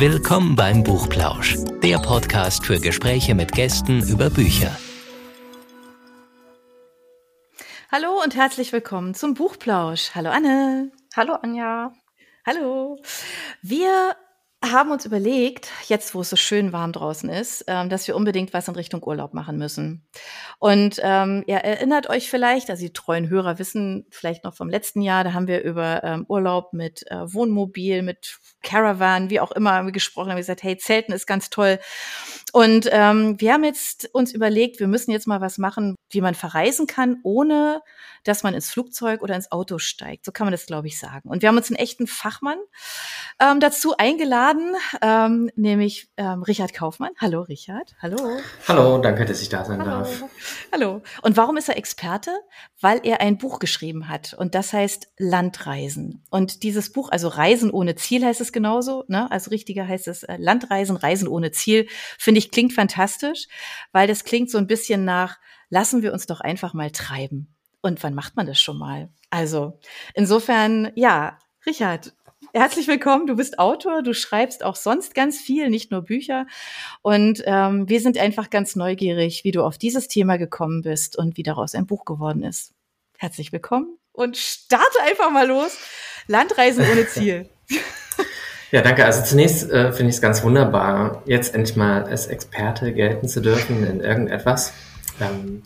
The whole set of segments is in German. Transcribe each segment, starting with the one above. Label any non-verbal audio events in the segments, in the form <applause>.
Willkommen beim Buchplausch, der Podcast für Gespräche mit Gästen über Bücher. Hallo und herzlich willkommen zum Buchplausch. Hallo Anne. Hallo Anja. Hallo. Wir haben uns überlegt, jetzt wo es so schön warm draußen ist, ähm, dass wir unbedingt was in Richtung Urlaub machen müssen. Und ähm, ihr erinnert euch vielleicht, also die treuen Hörer wissen vielleicht noch vom letzten Jahr, da haben wir über ähm, Urlaub mit äh, Wohnmobil, mit Caravan, wie auch immer gesprochen, haben wir gesagt, hey, Zelten ist ganz toll. Und ähm, wir haben jetzt uns überlegt, wir müssen jetzt mal was machen, wie man verreisen kann, ohne dass man ins Flugzeug oder ins Auto steigt. So kann man das, glaube ich, sagen. Und wir haben uns einen echten Fachmann ähm, dazu eingeladen, ähm, nämlich ähm, Richard Kaufmann. Hallo, Richard. Hallo. Hallo, danke, dass ich da sein Hallo. darf. Hallo. Und warum ist er Experte? Weil er ein Buch geschrieben hat und das heißt Landreisen. Und dieses Buch, also Reisen ohne Ziel heißt es genauso, ne? Also richtiger heißt es äh, Landreisen, Reisen ohne Ziel, finde ich klingt fantastisch, weil das klingt so ein bisschen nach lassen wir uns doch einfach mal treiben. Und wann macht man das schon mal? Also, insofern, ja, Richard, herzlich willkommen. Du bist Autor, du schreibst auch sonst ganz viel, nicht nur Bücher. Und ähm, wir sind einfach ganz neugierig, wie du auf dieses Thema gekommen bist und wie daraus ein Buch geworden ist. Herzlich willkommen und starte einfach mal los. Landreisen ohne Ziel. <laughs> Ja, danke. Also zunächst äh, finde ich es ganz wunderbar, jetzt endlich mal als Experte gelten zu dürfen in irgendetwas. Ähm,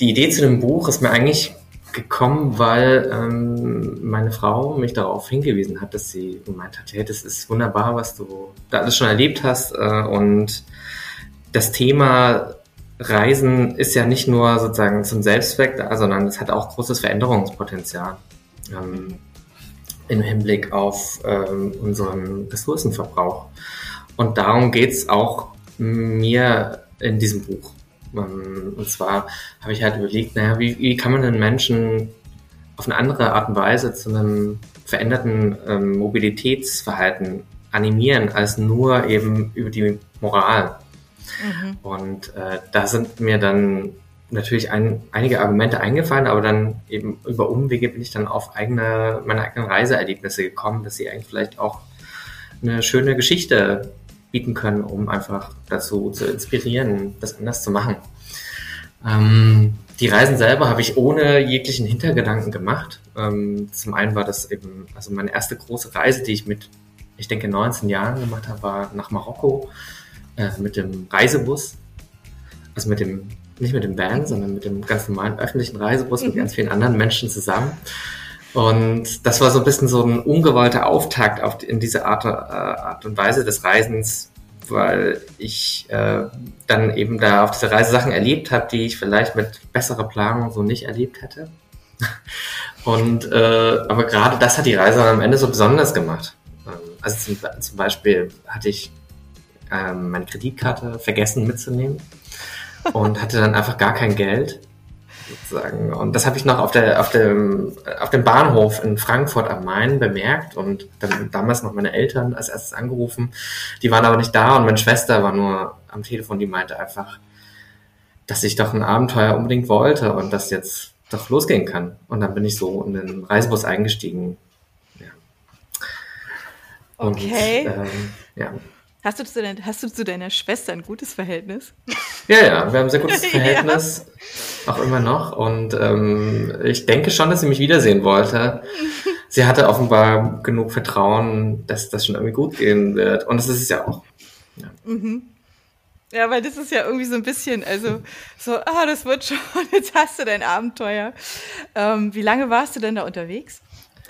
die Idee zu dem Buch ist mir eigentlich gekommen, weil ähm, meine Frau mich darauf hingewiesen hat, dass sie gemeint hat, hey, das ist wunderbar, was du da alles schon erlebt hast. Äh, und das Thema Reisen ist ja nicht nur sozusagen zum Selbstzweck sondern es hat auch großes Veränderungspotenzial ähm, im Hinblick auf ähm, unseren Ressourcenverbrauch. Und darum geht's auch mir in diesem Buch. Ähm, und zwar habe ich halt überlegt, naja, wie, wie kann man den Menschen auf eine andere Art und Weise zu einem veränderten ähm, Mobilitätsverhalten animieren, als nur eben über die Moral. Mhm. Und äh, da sind mir dann natürlich ein, einige Argumente eingefallen, aber dann eben über Umwege bin ich dann auf eigene, meine eigenen Reiseerlebnisse gekommen, dass sie eigentlich vielleicht auch eine schöne Geschichte bieten können, um einfach dazu zu inspirieren, das anders zu machen. Ähm, die Reisen selber habe ich ohne jeglichen Hintergedanken gemacht. Ähm, zum einen war das eben, also meine erste große Reise, die ich mit, ich denke, 19 Jahren gemacht habe, war nach Marokko äh, mit dem Reisebus. Also mit dem, nicht mit dem Van, sondern mit dem ganz normalen öffentlichen Reisebus mit mhm. ganz vielen anderen Menschen zusammen. Und das war so ein bisschen so ein ungewollter Auftakt auf, in diese Art, äh, Art und Weise des Reisens, weil ich äh, dann eben da auf dieser Reise Sachen erlebt habe, die ich vielleicht mit besserer Planung so nicht erlebt hätte. <laughs> Und äh, aber gerade das hat die Reise dann am Ende so besonders gemacht. Ähm, also zum, zum Beispiel hatte ich ähm, meine Kreditkarte vergessen mitzunehmen und hatte dann einfach gar kein Geld sozusagen. Und das habe ich noch auf, der, auf, dem, auf dem Bahnhof in Frankfurt am Main bemerkt und dann damals noch meine Eltern als erstes angerufen. Die waren aber nicht da und meine Schwester war nur am Telefon, die meinte einfach, dass ich doch ein Abenteuer unbedingt wollte und das jetzt doch losgehen kann. Und dann bin ich so in den Reisebus eingestiegen. Ja. Und, okay. Ähm, ja. Hast du, zu deiner, hast du zu deiner Schwester ein gutes Verhältnis? Ja, ja, wir haben ein sehr gutes <laughs> Verhältnis, ja. auch immer noch. Und ähm, ich denke schon, dass sie mich wiedersehen wollte. <laughs> Sie hatte offenbar genug Vertrauen, dass das schon irgendwie gut gehen wird. Und das ist es ja auch. Ja. Mhm. Ja, weil das ist ja irgendwie so ein bisschen, also so, ah, das wird schon, <laughs> jetzt hast du dein Abenteuer. Ähm, wie lange warst du denn da unterwegs?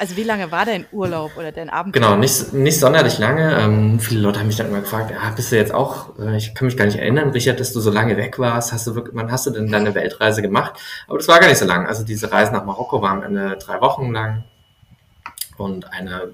Also wie lange war dein Urlaub oder dein Abend? Genau, nicht, nicht sonderlich lange. Ähm, viele Leute haben mich dann immer gefragt, ja, bist du jetzt auch, äh, ich kann mich gar nicht erinnern, Richard, dass du so lange weg warst. Hast du wirklich, wann hast du denn deine Weltreise gemacht? Aber das war gar nicht so lang. Also diese Reise nach Marokko war am Ende drei Wochen lang. Und eine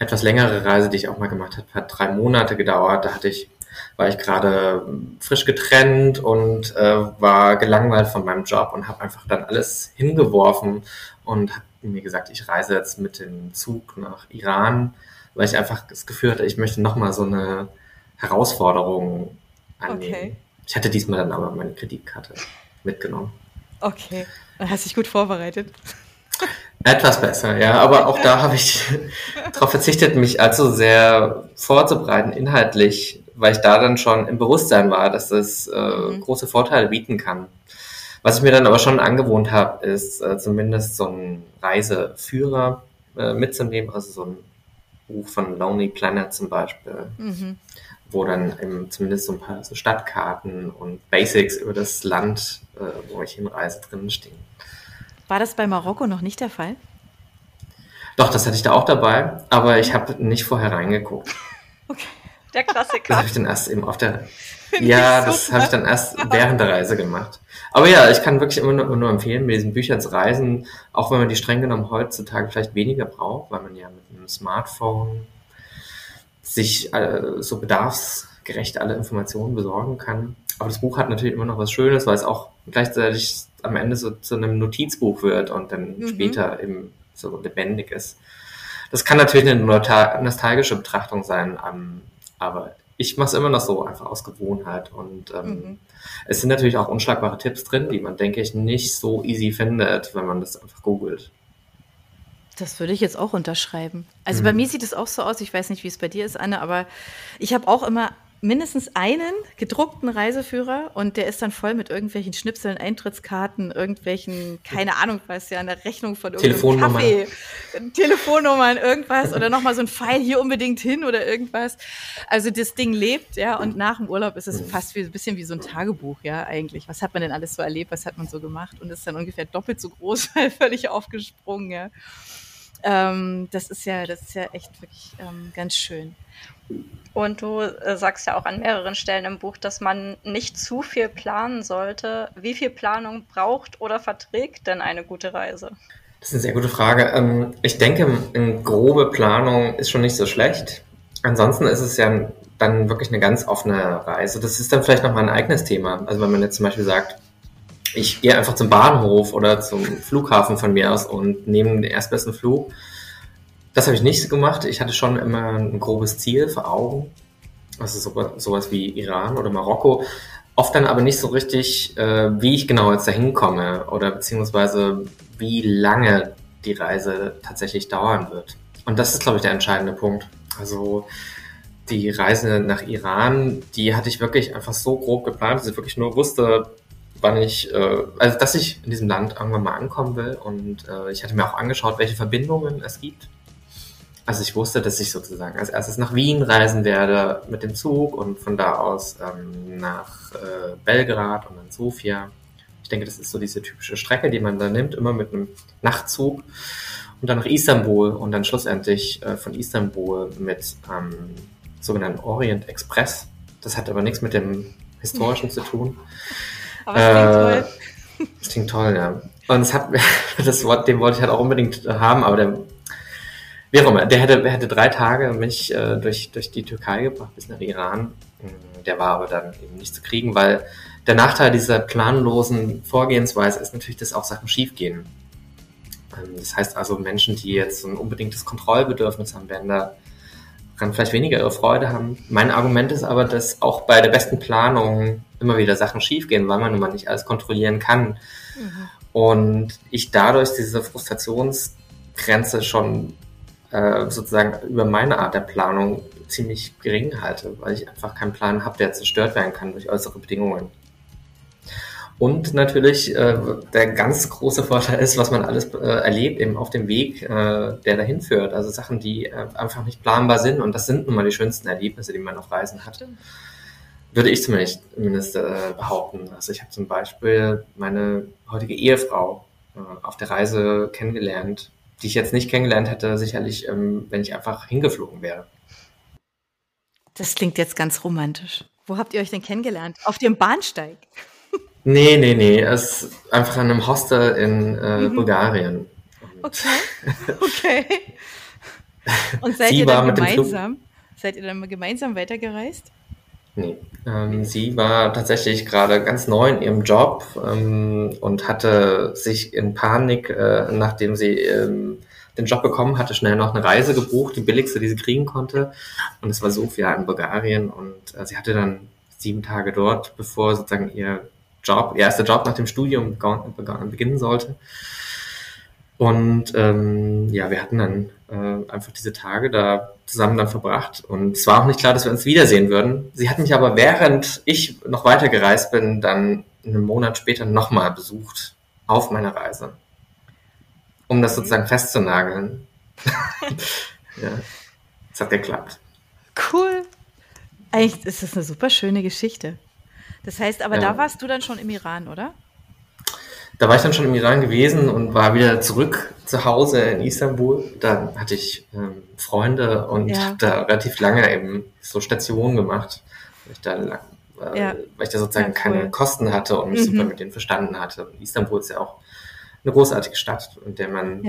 etwas längere Reise, die ich auch mal gemacht habe, hat drei Monate gedauert. Da hatte ich, war ich gerade frisch getrennt und äh, war gelangweilt von meinem Job und habe einfach dann alles hingeworfen und habe mir gesagt, ich reise jetzt mit dem Zug nach Iran, weil ich einfach das Gefühl hatte, ich möchte nochmal so eine Herausforderung annehmen. Okay. Ich hatte diesmal dann aber meine Kreditkarte mitgenommen. Okay. Dann hast du dich gut vorbereitet. Etwas besser, ja. Aber auch da habe ich darauf verzichtet, mich allzu sehr vorzubereiten, inhaltlich, weil ich da dann schon im Bewusstsein war, dass es äh, mhm. große Vorteile bieten kann. Was ich mir dann aber schon angewohnt habe, ist äh, zumindest so ein Reiseführer äh, mitzunehmen, also so ein Buch von Lonely Planet zum Beispiel, mhm. wo dann eben zumindest so ein paar so Stadtkarten und Basics über das Land, äh, wo ich hinreise, drin stehen. War das bei Marokko noch nicht der Fall? Doch, das hatte ich da auch dabei, aber ich habe nicht vorher reingeguckt. <laughs> Okay, der Klassiker. Das habe ich dann erst eben auf der. ja, das habe ich dann erst während der Reise gemacht. Aber ja, ich kann wirklich immer nur, nur, empfehlen, mit diesen Büchern zu reisen, auch wenn man die streng genommen heutzutage vielleicht weniger braucht, weil man ja mit einem Smartphone sich äh, so bedarfsgerecht alle Informationen besorgen kann. Aber das Buch hat natürlich immer noch was Schönes, weil es auch gleichzeitig am Ende so zu einem Notizbuch wird und dann mhm. später eben so lebendig ist. Das kann natürlich eine nostalgische Betrachtung sein, aber ich mache es immer noch so, einfach aus Gewohnheit. Und ähm, mhm. es sind natürlich auch unschlagbare Tipps drin, die man, denke ich, nicht so easy findet, wenn man das einfach googelt. Das würde ich jetzt auch unterschreiben. Also mhm. bei mir sieht es auch so aus, ich weiß nicht, wie es bei dir ist, Anne, aber ich habe auch immer mindestens einen gedruckten Reiseführer und der ist dann voll mit irgendwelchen Schnipseln, Eintrittskarten, irgendwelchen, keine Ahnung was, ja, eine Rechnung von irgendeinem Kaffee, Telefonnummern, irgendwas oder nochmal so ein Pfeil hier unbedingt hin oder irgendwas. Also das Ding lebt, ja, und nach dem Urlaub ist es fast wie, ein bisschen wie so ein Tagebuch, ja, eigentlich. Was hat man denn alles so erlebt, was hat man so gemacht und ist dann ungefähr doppelt so groß, <laughs> weil völlig aufgesprungen, ja. Ähm, das ist ja, das ist ja echt wirklich ähm, ganz schön. Und du äh, sagst ja auch an mehreren Stellen im Buch, dass man nicht zu viel planen sollte. Wie viel Planung braucht oder verträgt denn eine gute Reise? Das ist eine sehr gute Frage. Ähm, ich denke, eine grobe Planung ist schon nicht so schlecht. Ansonsten ist es ja dann wirklich eine ganz offene Reise. Das ist dann vielleicht nochmal ein eigenes Thema. Also wenn man jetzt zum Beispiel sagt, ich gehe einfach zum Bahnhof oder zum Flughafen von mir aus und nehme den erstbesten Flug das habe ich nicht gemacht. Ich hatte schon immer ein grobes Ziel vor Augen. Also so, sowas wie Iran oder Marokko. Oft dann aber nicht so richtig, äh, wie ich genau jetzt dahin komme oder beziehungsweise wie lange die Reise tatsächlich dauern wird. Und das ist, glaube ich, der entscheidende Punkt. Also die Reise nach Iran, die hatte ich wirklich einfach so grob geplant, dass ich wirklich nur wusste, wann ich, äh, also dass ich in diesem Land irgendwann mal ankommen will. Und äh, ich hatte mir auch angeschaut, welche Verbindungen es gibt also ich wusste, dass ich sozusagen als erstes nach Wien reisen werde mit dem Zug und von da aus ähm, nach äh, Belgrad und dann Sofia. Ich denke, das ist so diese typische Strecke, die man da nimmt, immer mit einem Nachtzug und dann nach Istanbul und dann schlussendlich äh, von Istanbul mit ähm, sogenannten Orient Express. Das hat aber nichts mit dem Historischen zu tun. Aber es klingt äh, toll. Das klingt toll, ja. Und es hat, <laughs> das Wort, den wollte ich halt auch unbedingt haben, aber der wie auch immer, der hätte, der hätte drei Tage mich äh, durch, durch die Türkei gebracht bis nach Iran. Mm, der war aber dann eben nicht zu kriegen, weil der Nachteil dieser planlosen Vorgehensweise ist natürlich, dass auch Sachen schiefgehen. Ähm, das heißt also, Menschen, die jetzt so ein unbedingtes Kontrollbedürfnis haben, werden daran vielleicht weniger ihre Freude haben. Mein Argument ist aber, dass auch bei der besten Planung immer wieder Sachen schiefgehen, weil man nun mal nicht alles kontrollieren kann. Mhm. Und ich dadurch diese Frustrationsgrenze schon äh, sozusagen über meine Art der Planung ziemlich gering halte, weil ich einfach keinen Plan habe, der zerstört werden kann durch äußere Bedingungen. Und natürlich äh, der ganz große Vorteil ist, was man alles äh, erlebt eben auf dem Weg, äh, der dahin führt. Also Sachen, die äh, einfach nicht planbar sind. Und das sind nun mal die schönsten Erlebnisse, die man auf Reisen hat. Würde ich zumindest, zumindest äh, behaupten. Also ich habe zum Beispiel meine heutige Ehefrau äh, auf der Reise kennengelernt die ich jetzt nicht kennengelernt hätte, sicherlich, ähm, wenn ich einfach hingeflogen wäre. Das klingt jetzt ganz romantisch. Wo habt ihr euch denn kennengelernt? Auf dem Bahnsteig? <laughs> Nee, nee, nee. Es ist einfach an einem Hostel in äh, mhm. Bulgarien. okay. <laughs> Okay. Und seid ihr dann gemeinsam? Seid ihr dann gemeinsam weitergereist? Nee. Ähm, sie war tatsächlich gerade ganz neu in ihrem Job ähm, und hatte sich in Panik, äh, nachdem sie ähm, den Job bekommen hatte, schnell noch eine Reise gebucht, die billigste, die sie kriegen konnte. Und es war Sofia in Bulgarien. Und äh, sie hatte dann sieben Tage dort, bevor sozusagen ihr Job, ihr erster Job nach dem Studium beginnen sollte. Und ähm, ja, wir hatten dann äh, einfach diese Tage da zusammen dann verbracht. Und es war auch nicht klar, dass wir uns wiedersehen würden. Sie hat mich aber, während ich noch weiter gereist bin, dann einen Monat später nochmal besucht auf meiner Reise. Um das sozusagen festzunageln. <laughs> ja, es hat geklappt. Cool. Eigentlich ist das eine super schöne Geschichte. Das heißt, aber Ja. da warst du dann schon im Iran, oder? Da war ich dann schon im Iran gewesen und war wieder zurück zu Hause in Istanbul. Da hatte ich ähm, Freunde und Ja. habe da relativ lange eben so Stationen gemacht, weil ich da, lang, äh, Ja. weil ich da sozusagen Ja, cool. keine Kosten hatte und mich Mhm. super mit denen verstanden hatte. Und Istanbul ist ja auch eine großartige Stadt, in der man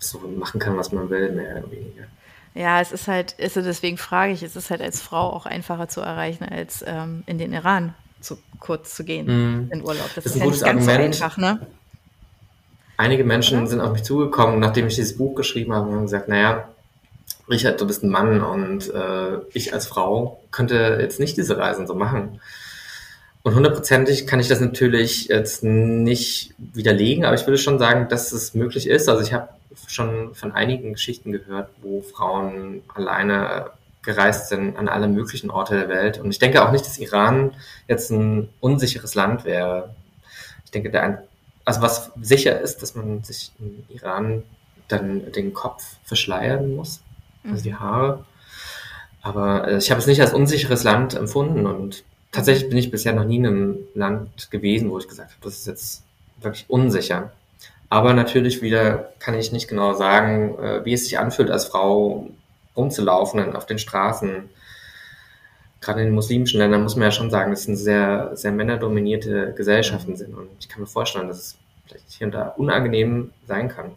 so machen kann, was man will, mehr oder weniger. Ja, es ist halt, also deswegen frage ich, es ist halt als Frau auch einfacher zu erreichen, als ähm, in den Iran zu kurz zu gehen Mhm. in Urlaub. Das, Das ist ist ein ja nicht gutes Argument. so einfach, ne? Einige Menschen Oder? sind auf mich zugekommen, nachdem ich dieses Buch geschrieben habe und haben gesagt, naja, Richard, du bist ein Mann und äh, ich als Frau könnte jetzt nicht diese Reisen so machen. Und hundertprozentig kann ich das natürlich jetzt nicht widerlegen, aber ich würde schon sagen, dass es möglich ist. Also ich habe schon von einigen Geschichten gehört, wo Frauen alleine gereist sind an alle möglichen Orte der Welt. Und ich denke auch nicht, dass Iran jetzt ein unsicheres Land wäre. Ich denke, der ein, also was sicher ist, dass man sich im Iran dann den Kopf verschleiern muss, also die Haare. Aber äh, ich habe es nicht als unsicheres Land empfunden und tatsächlich bin ich bisher noch nie in einem Land gewesen, wo ich gesagt habe, das ist jetzt wirklich unsicher. Aber natürlich wieder kann ich nicht genau sagen, äh, wie es sich anfühlt, als Frau rumzulaufen auf den Straßen. Gerade in den muslimischen Ländern muss man ja schon sagen, dass es sehr, sehr männerdominierte Gesellschaften sind. Und ich kann mir vorstellen, dass es vielleicht hier und da unangenehm sein kann.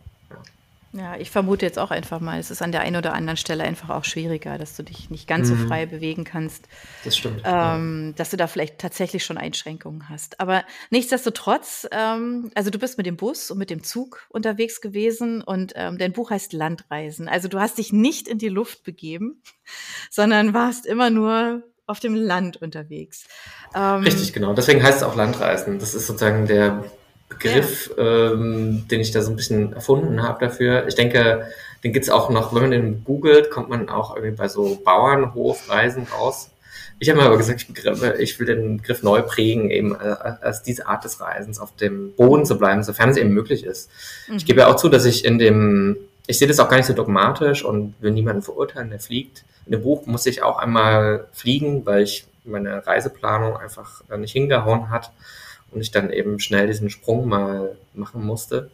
Ja. Ja, ich vermute jetzt auch einfach mal, es ist an der einen oder anderen Stelle einfach auch schwieriger, dass du dich nicht ganz so Mhm. frei bewegen kannst, Das stimmt. ja. ähm, dass du da vielleicht tatsächlich schon Einschränkungen hast. Aber nichtsdestotrotz, ähm, also du bist mit dem Bus und mit dem Zug unterwegs gewesen und ähm, dein Buch heißt Landreisen. Also du hast dich nicht in die Luft begeben, <laughs> sondern warst immer nur auf dem Land unterwegs. Ähm, Richtig, genau. Deswegen heißt es auch Landreisen. Das ist sozusagen der Begriff, ähm, den ich da so ein bisschen erfunden habe dafür. Ich denke, den gibt's auch noch, wenn man den googelt, kommt man auch irgendwie bei so Bauernhofreisen raus. Ich habe mir aber gesagt, ich, begriff- ich will den Begriff neu prägen, eben äh, als diese Art des Reisens, auf dem Boden zu bleiben, sofern es eben möglich ist. Mhm. Ich gebe ja auch zu, dass ich in dem, ich sehe das auch gar nicht so dogmatisch und will niemanden verurteilen, der fliegt. In dem Buch muss ich auch einmal fliegen, weil ich meine Reiseplanung einfach äh, nicht hingehauen hat und ich dann eben schnell diesen Sprung mal machen musste.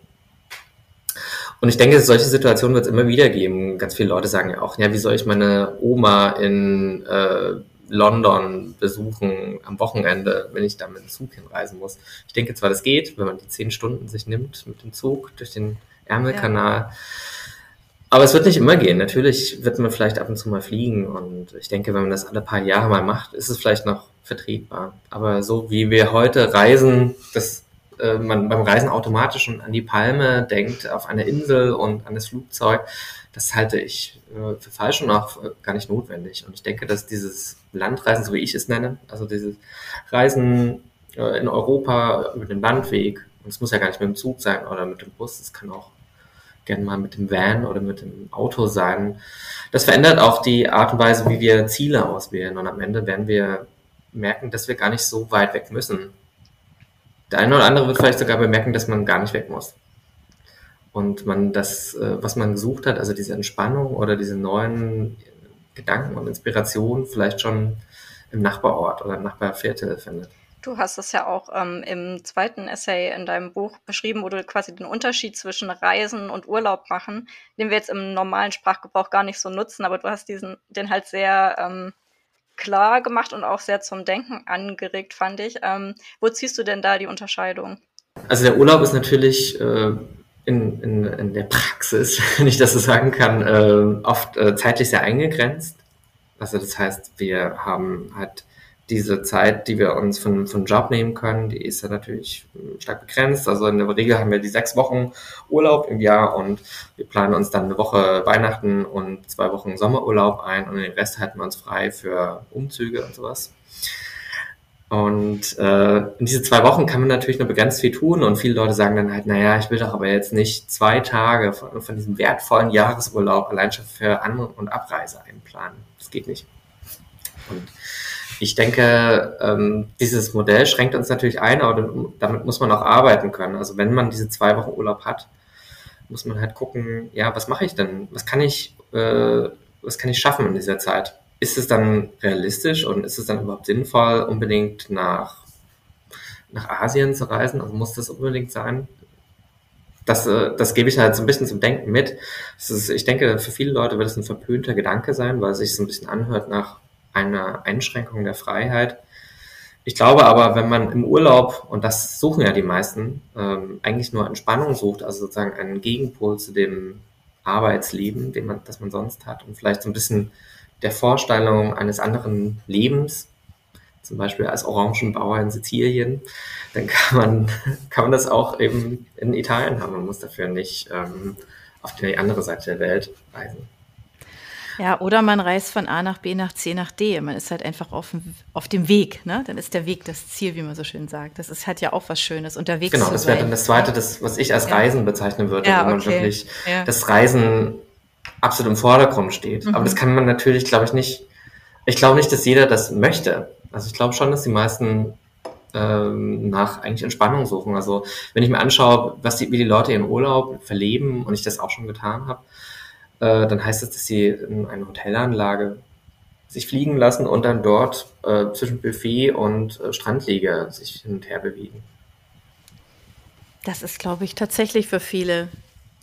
Und ich denke, solche Situationen wird es immer wieder geben. Ganz viele Leute sagen ja auch, ja, wie soll ich meine Oma in äh, London besuchen am Wochenende, wenn ich da mit dem Zug hinreisen muss. Ich denke zwar, das geht, wenn man die zehn Stunden sich nimmt mit dem Zug durch den Ärmelkanal. Aber es wird nicht immer gehen. Natürlich wird man vielleicht ab und zu mal fliegen. Und ich denke, wenn man das alle paar Jahre mal macht, ist es vielleicht noch vertretbar. Aber so wie wir heute reisen, dass äh, man beim Reisen automatisch schon an die Palme denkt, auf eine Insel und an das Flugzeug, das halte ich äh, für falsch und auch äh, gar nicht notwendig. Und ich denke, dass dieses Landreisen, so wie ich es nenne, also dieses Reisen äh, in Europa über den Landweg, und es muss ja gar nicht mit dem Zug sein oder mit dem Bus, es kann auch gerne mal mit dem Van oder mit dem Auto sein. Das verändert auch die Art und Weise, wie wir Ziele auswählen. Und am Ende werden wir merken, dass wir gar nicht so weit weg müssen. Der eine oder andere wird vielleicht sogar bemerken, dass man gar nicht weg muss. Und man das, äh, was man gesucht hat, also diese Entspannung oder diese neuen Gedanken und Inspirationen vielleicht schon im Nachbarort oder im Nachbarviertel findet. Du hast es ja auch ähm, im zweiten Essay in deinem Buch beschrieben, wo du quasi den Unterschied zwischen Reisen und Urlaub machen, den wir jetzt im normalen Sprachgebrauch gar nicht so nutzen, aber du hast diesen, den halt sehr ähm, klar gemacht und auch sehr zum Denken angeregt, fand ich. Ähm, wo ziehst du denn da die Unterscheidung? Also der Urlaub ist natürlich äh, in, in, in der Praxis, <laughs> wenn ich das so sagen kann, äh, oft äh, zeitlich sehr eingegrenzt. Also das heißt, wir haben halt diese Zeit, die wir uns von, von Job nehmen können, die ist ja natürlich äh, stark begrenzt. Also in der Regel haben wir die sechs Wochen Urlaub im Jahr und wir planen uns dann eine Woche Weihnachten und zwei Wochen Sommerurlaub ein und den Rest halten wir uns frei für Umzüge und sowas. Und äh, in diese zwei Wochen kann man natürlich nur begrenzt viel tun und viele Leute sagen dann halt, naja, ich will doch aber jetzt nicht zwei Tage von, von diesem wertvollen Jahresurlaub allein schon für An- und Abreise einplanen. Das geht nicht. Und ich denke, ähm, dieses Modell schränkt uns natürlich ein, aber damit muss man auch arbeiten können. Also wenn man diese zwei Wochen Urlaub hat, muss man halt gucken, ja, was mache ich denn? Was kann ich, äh, was kann ich schaffen in dieser Zeit? ist es dann realistisch und ist es dann überhaupt sinnvoll, unbedingt nach, nach Asien zu reisen? Also muss das unbedingt sein? Das, äh, das gebe ich halt so ein bisschen zum Denken mit. Ist, ich denke, für viele Leute wird es ein verpönter Gedanke sein, weil es sich so ein bisschen anhört nach einer Einschränkung der Freiheit. Ich glaube aber, wenn man im Urlaub, und das suchen ja die meisten, ähm, eigentlich nur Entspannung sucht, also sozusagen einen Gegenpol zu dem Arbeitsleben, den man, das man sonst hat und vielleicht so ein bisschen der Vorstellung eines anderen Lebens, zum Beispiel als Orangenbauer in Sizilien, dann kann man, <laughs> kann man das auch eben in Italien haben. Man muss dafür nicht ähm, auf die andere Seite der Welt reisen. Ja, oder man reist von A nach B nach C nach D. Man ist halt einfach auf, auf dem Weg. Ne? Dann ist der Weg das Ziel, wie man so schön sagt. Das ist halt ja auch was Schönes, unterwegs genau, zu sein. Genau, das wäre dann das Zweite, das, was ich als ja. Reisen bezeichnen würde, ja, wo man okay. wirklich ja. das Reisen absolut im Vordergrund steht. Mhm. Aber das kann man natürlich, glaube ich, nicht. Ich glaube nicht, dass jeder das möchte. Also ich glaube schon, dass die meisten ähm, nach eigentlich Entspannung suchen. Also wenn ich mir anschaue, was die, wie die Leute ihren Urlaub verleben und ich das auch schon getan habe, äh, dann heißt das, dass sie in eine Hotelanlage sich fliegen lassen und dann dort äh, zwischen Buffet und äh, Strandliege sich hin und her bewegen. Das ist, glaube ich, tatsächlich für viele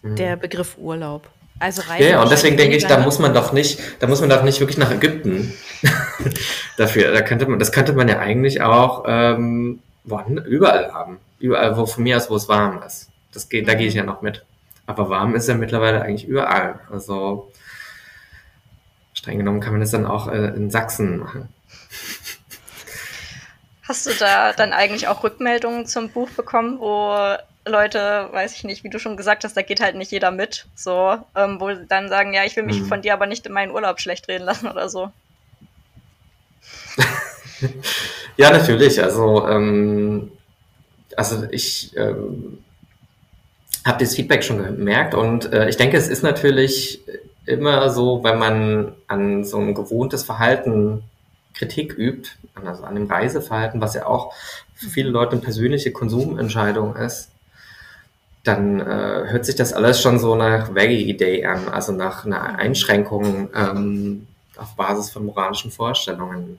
mhm. der Begriff Urlaub. Also Reisen ja, und deswegen denke ich, da muss man doch nicht, da muss man doch nicht wirklich nach Ägypten <laughs> dafür. Da könnte man, das könnte man ja eigentlich auch ähm, überall haben. Überall, wo von mir aus, wo es warm ist. Das geht, mhm. da gehe ich ja noch mit. Aber warm ist ja mittlerweile eigentlich überall. Also streng genommen kann man das dann auch äh, in Sachsen machen. Hast du da dann eigentlich auch Rückmeldungen zum Buch bekommen, wo Leute, weiß ich nicht, wie du schon gesagt hast, da geht halt nicht jeder mit, so, ähm, wo dann sagen, ja, ich will mich mhm. von dir aber nicht in meinen Urlaub schlecht reden lassen oder so. <laughs> ja, natürlich. Also, ähm, also ich ähm, habe das Feedback schon gemerkt und äh, ich denke, es ist natürlich immer so, wenn man an so ein gewohntes Verhalten Kritik übt, also an dem Reiseverhalten, was ja auch für viele Leute eine persönliche Konsumentscheidung ist, dann äh, hört sich das alles schon so nach Veggie Day an, also nach einer Einschränkung ähm, auf Basis von moralischen Vorstellungen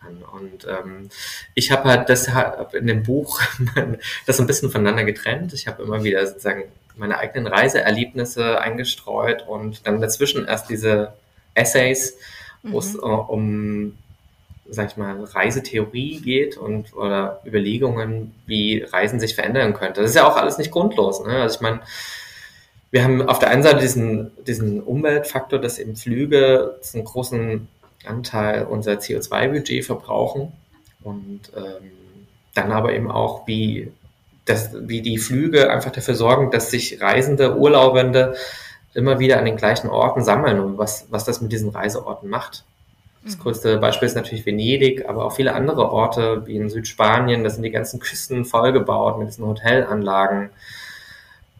an. Und ähm, ich habe halt deshalb in dem Buch <laughs> das ein bisschen voneinander getrennt. Ich habe immer wieder sozusagen meine eigenen Reiseerlebnisse eingestreut und dann dazwischen erst diese Essays, wo es mhm. uh, um sag ich mal, Reisetheorie geht und oder Überlegungen, wie Reisen sich verändern könnte. Das ist ja auch alles nicht grundlos. Ne? Also ich meine, wir haben auf der einen Seite diesen, diesen Umweltfaktor, dass eben Flüge einen großen Anteil unser CO2-Budget verbrauchen und ähm, dann aber eben auch, wie, das, wie die Flüge einfach dafür sorgen, dass sich Reisende, Urlaubende immer wieder an den gleichen Orten sammeln und was, was das mit diesen Reiseorten macht. Das mhm. größte Beispiel ist natürlich Venedig, aber auch viele andere Orte wie in Südspanien. Da sind die ganzen Küsten vollgebaut mit diesen Hotelanlagen.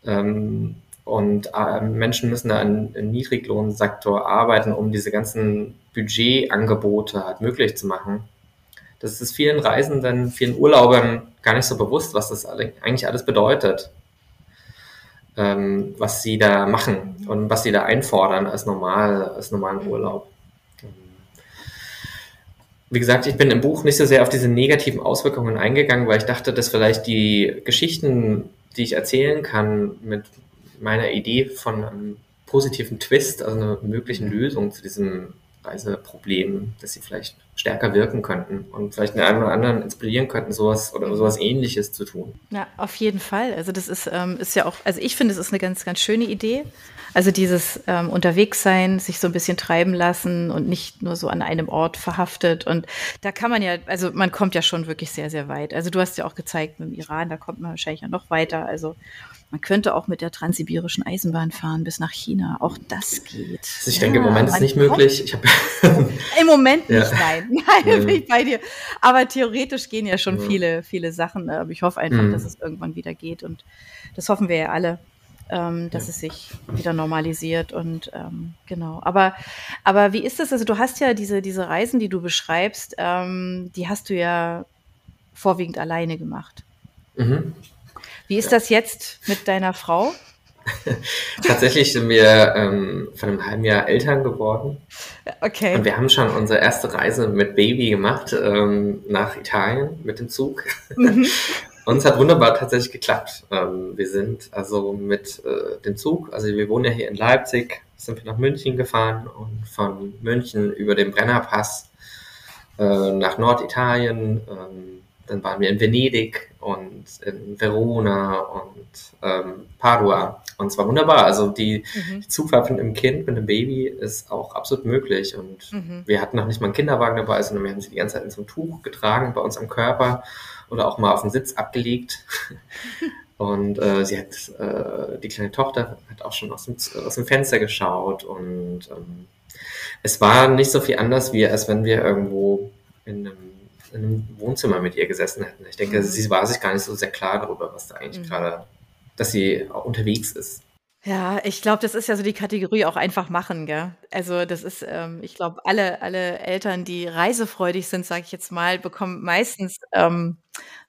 Ähm, und äh, Menschen müssen da im, Niedriglohnsektor arbeiten, um diese ganzen Budgetangebote halt möglich zu machen. Das ist vielen Reisenden, vielen Urlaubern gar nicht so bewusst, was das eigentlich alles bedeutet, ähm, was sie da machen und was sie da einfordern als normal, als normalen. Urlaub wie gesagt, ich bin im Buch nicht so sehr auf diese negativen Auswirkungen eingegangen, weil ich dachte, dass vielleicht die Geschichten, die ich erzählen kann, mit meiner Idee von einem positiven Twist, also einer möglichen Lösung zu diesem Reiseproblem, dass sie vielleicht stärker wirken könnten und vielleicht den einen oder anderen inspirieren könnten, sowas oder sowas ähnliches zu tun. Ja, auf jeden Fall. Also das ist, ähm, ist ja auch, also ich finde, es ist eine ganz, ganz schöne Idee. Also dieses ähm, Unterwegssein, sich so ein bisschen treiben lassen und nicht nur so an einem Ort verhaftet. Und da kann man ja, also man kommt ja schon wirklich sehr, sehr weit. Also du hast ja auch gezeigt mit dem Iran, da kommt man wahrscheinlich ja noch weiter. Also man könnte auch mit der transsibirischen Eisenbahn fahren bis nach China. Auch das geht. Also ich ja, denke, im Moment ist es nicht möglich. Ich <laughs> Im Moment nicht, <laughs> ja. nein. Nein, bin ich bei dir. Aber theoretisch gehen ja schon ja. viele, viele Sachen. Ne? Aber ich hoffe einfach, mhm. dass es irgendwann wieder geht. Und das hoffen wir ja alle, ähm, dass es sich wieder normalisiert. Und ähm, genau. Aber, aber wie ist das? Also du hast ja diese, diese Reisen, die du beschreibst, ähm, die hast du ja vorwiegend alleine gemacht. Mhm. Wie ist das jetzt mit deiner Frau? <laughs> Tatsächlich sind wir ähm, vor einem halben Jahr Eltern geworden. Okay. Und wir haben schon unsere erste Reise mit Baby gemacht ähm, nach Italien mit dem Zug. Mhm. <laughs> Und es hat wunderbar tatsächlich geklappt. Ähm, wir sind also mit äh, dem Zug, also wir wohnen ja hier in Leipzig, sind wir nach München gefahren und von München über den Brennerpass äh, nach Norditalien. Ähm, dann waren wir in Venedig und in Verona und ähm, Padua. Und es war wunderbar. Also die, mhm. die Zugfahrt mit einem Kind, mit einem Baby ist auch absolut möglich. Und mhm. wir hatten noch nicht mal einen Kinderwagen dabei, sondern wir haben sie die ganze Zeit in so einem Tuch getragen bei uns am Körper oder auch mal auf den Sitz abgelegt. <laughs> und äh, sie hat, äh, die kleine Tochter hat auch schon aus dem, aus dem Fenster geschaut. Und ähm, es war nicht so viel anders, wie als wenn wir irgendwo in einem in einem Wohnzimmer mit ihr gesessen hätten. Ich denke, mhm. sie war sich gar nicht so sehr klar darüber, was da eigentlich mhm. gerade dass sie unterwegs ist. Ja, ich glaube, das ist ja so die Kategorie auch einfach machen, gell? Also das ist, ähm, ich glaube, alle, alle Eltern, die reisefreudig sind, sage ich jetzt mal, bekommen meistens ähm,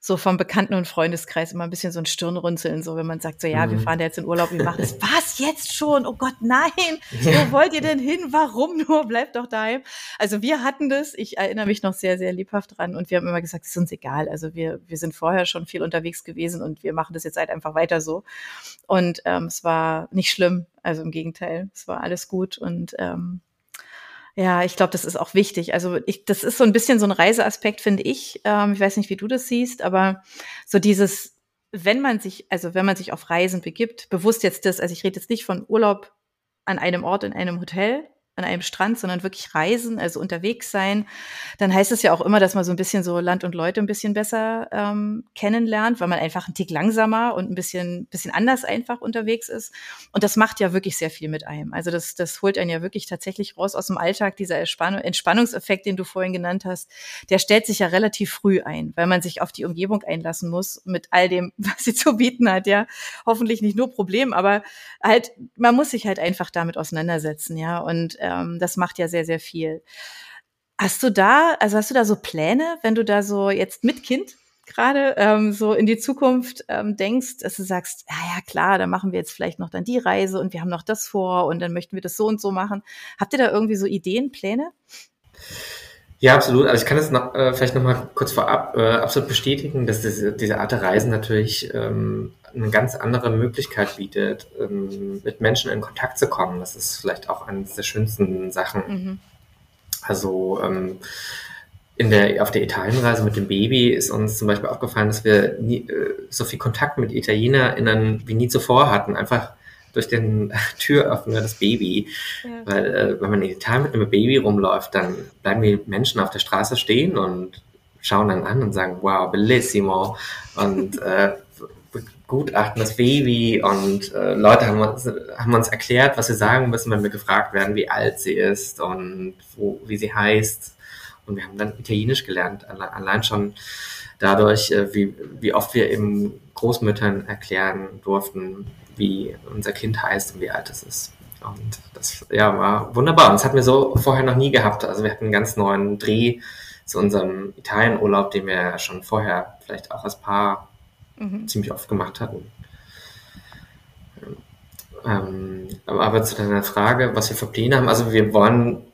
so vom Bekannten- und Freundeskreis immer ein bisschen so ein Stirnrunzeln, so wenn man sagt, so ja, mhm. wir fahren da jetzt in Urlaub, wir machen das. <laughs> Was, jetzt schon? Oh Gott, nein! Wo wollt ihr denn hin? Warum nur? Bleibt doch daheim. Also wir hatten das, ich erinnere mich noch sehr, sehr lebhaft dran und wir haben immer gesagt, es ist uns egal. Also wir, wir sind vorher schon viel unterwegs gewesen und wir machen das jetzt halt einfach weiter so. Und ähm, es war nicht schlimm, also im Gegenteil, es war alles gut und ähm, ja, ich glaube, das ist auch wichtig. Also ich, das ist so ein bisschen so ein Reiseaspekt, finde ich. Ähm, ich weiß nicht, wie du das siehst, aber so dieses, wenn man sich, also wenn man sich auf Reisen begibt, bewusst jetzt das, also ich rede jetzt nicht von Urlaub an einem Ort in einem Hotel, an einem Strand, sondern wirklich reisen, also unterwegs sein, dann heißt es ja auch immer, dass man so ein bisschen so Land und Leute ein bisschen besser ähm, kennenlernt, weil man einfach ein Tick langsamer und ein bisschen, bisschen anders einfach unterwegs ist. Und das macht ja wirklich sehr viel mit einem. Also das, das holt einen ja wirklich tatsächlich raus aus dem Alltag. Dieser Entspannungseffekt, den du vorhin genannt hast, der stellt sich ja relativ früh ein, weil man sich auf die Umgebung einlassen muss mit all dem, <laughs> was sie zu bieten hat. Ja, hoffentlich nicht nur Problem, aber halt, man muss sich halt einfach damit auseinandersetzen. Ja, und ähm, das macht ja sehr, sehr viel. Hast du da, also hast du da so Pläne, wenn du da so jetzt mit Kind gerade ähm, so in die Zukunft ähm, denkst, dass du sagst, ja, ja, klar, dann machen wir jetzt vielleicht noch dann die Reise und wir haben noch das vor und dann möchten wir das so und so machen. Habt ihr da irgendwie so Ideen, Pläne? Ja, absolut. Also ich kann das noch, äh, vielleicht noch mal kurz vorab äh, absolut bestätigen, dass diese, diese Art der Reisen natürlich ähm, eine ganz andere Möglichkeit bietet, ähm, mit Menschen in Kontakt zu kommen. Das ist vielleicht auch eines der schönsten Sachen. Mhm. Also ähm, in der, auf der Italienreise mit dem Baby ist uns zum Beispiel aufgefallen, dass wir nie, äh, so viel Kontakt mit ItalienerInnen wie nie zuvor hatten. Einfach durch den <laughs> Türöffner das Baby. Ja. Weil äh, wenn man in Italien mit einem Baby rumläuft, dann bleiben die Menschen auf der Straße stehen und schauen dann an und sagen, wow, bellissimo. Und <laughs> äh, begutachten das Baby und äh, Leute haben uns, haben uns erklärt, was sie sagen müssen, wenn wir gefragt werden, wie alt sie ist und wo, wie sie heißt. Und wir haben dann Italienisch gelernt, allein schon dadurch, äh, wie, wie oft wir eben Großmüttern erklären durften, wie unser Kind heißt und wie alt es ist. Und das ja, war wunderbar. Und das hatten wir so vorher noch nie gehabt. Also wir hatten einen ganz neuen Dreh zu unserem Italienurlaub, den wir schon vorher vielleicht auch als Paar mhm. ziemlich oft gemacht hatten. Ähm, aber zu deiner Frage, was wir für Pläne haben, also wir wollen